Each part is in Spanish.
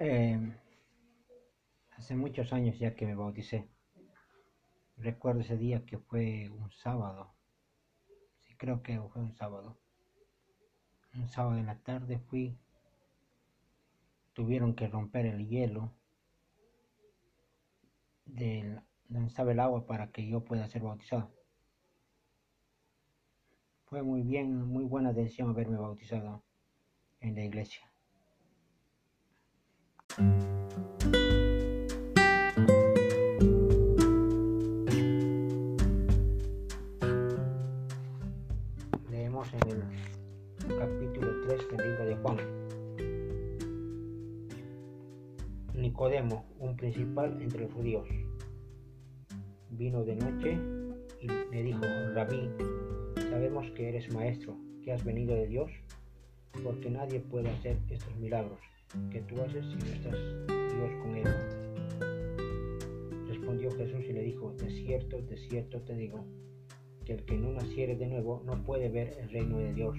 Eh, hace muchos años ya que me bauticé. Recuerdo ese día que fue un sábado. Sí, creo que fue un sábado. Un sábado en la tarde fui. Tuvieron que romper el hielo del donde estaba el agua para que yo pueda ser bautizado. Fue muy bien, muy buena decisión haberme bautizado en la iglesia. Leemos en el capítulo 3 del libro de Juan. Nicodemo, un principal entre los judíos, vino de noche y le dijo, Rabí, sabemos que eres maestro, que has venido de Dios, porque nadie puede hacer estos milagros que tú haces si no estás Dios con él. Respondió Jesús y le dijo, de cierto, de cierto te digo, que el que no naciere de nuevo no puede ver el reino de Dios.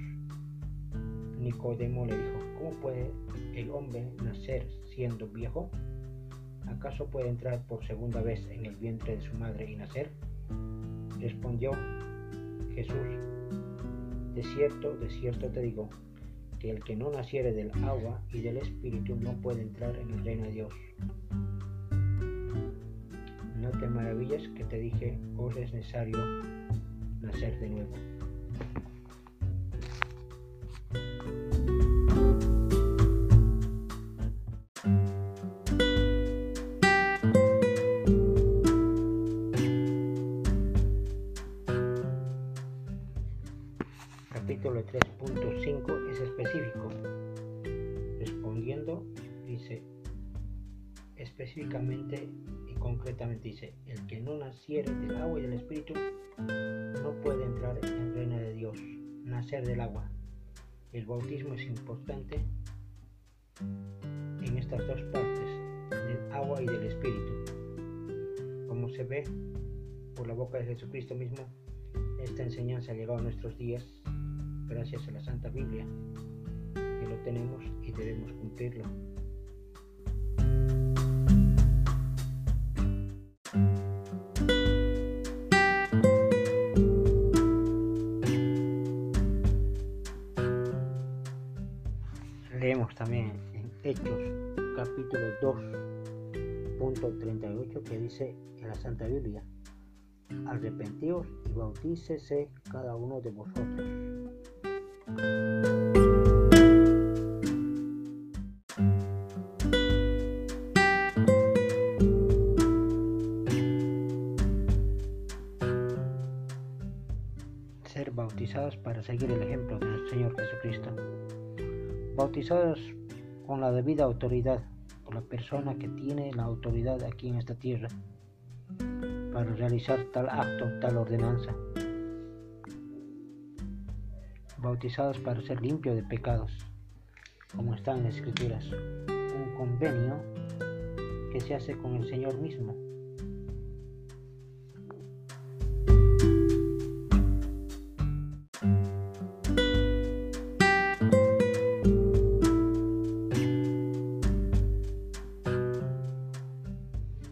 Nicodemo le dijo, ¿cómo puede el hombre nacer siendo viejo? ¿Acaso puede entrar por segunda vez en el vientre de su madre y nacer? Respondió Jesús, de cierto, de cierto te digo, que el que no naciere del agua y del espíritu no puede entrar en el reino de Dios. No te maravilles que te dije, os es necesario nacer de nuevo. Capítulo 3.5 es específico. Respondiendo, dice específicamente y concretamente dice, el que no naciere del agua y del espíritu no puede entrar en el reino de Dios, nacer del agua. El bautismo es importante en estas dos partes, del agua y del espíritu. Como se ve por la boca de Jesucristo mismo, esta enseñanza ha llegado a nuestros días gracias a la Santa Biblia, que lo tenemos y debemos cumplirlo. Leemos también en Hechos capítulo 2.38 que dice en la Santa Biblia, arrepentíos y bautícese cada uno de vosotros. Ser bautizados para seguir el ejemplo de nuestro Señor Jesucristo. Bautizados con la debida autoridad por la persona que tiene la autoridad aquí en esta tierra para realizar tal acto, tal ordenanza. Bautizados para ser limpios de pecados, como está en las Escrituras. Un convenio que se hace con el Señor mismo.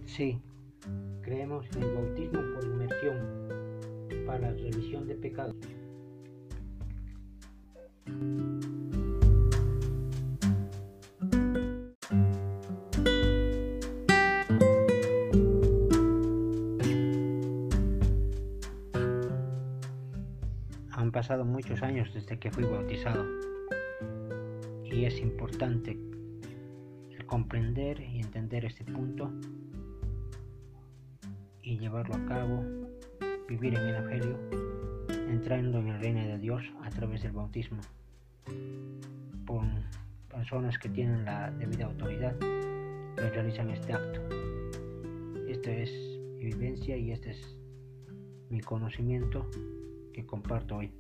Sí, creemos en el bautismo por inmersión para la remisión de pecados. Han pasado muchos años desde que fui bautizado y es importante comprender y entender este punto y llevarlo a cabo, vivir en el Evangelio, entrando en el reino de Dios a través del bautismo, por personas que tienen la debida autoridad que realizan este acto. Esta es mi vivencia y este es mi conocimiento que comparto hoy.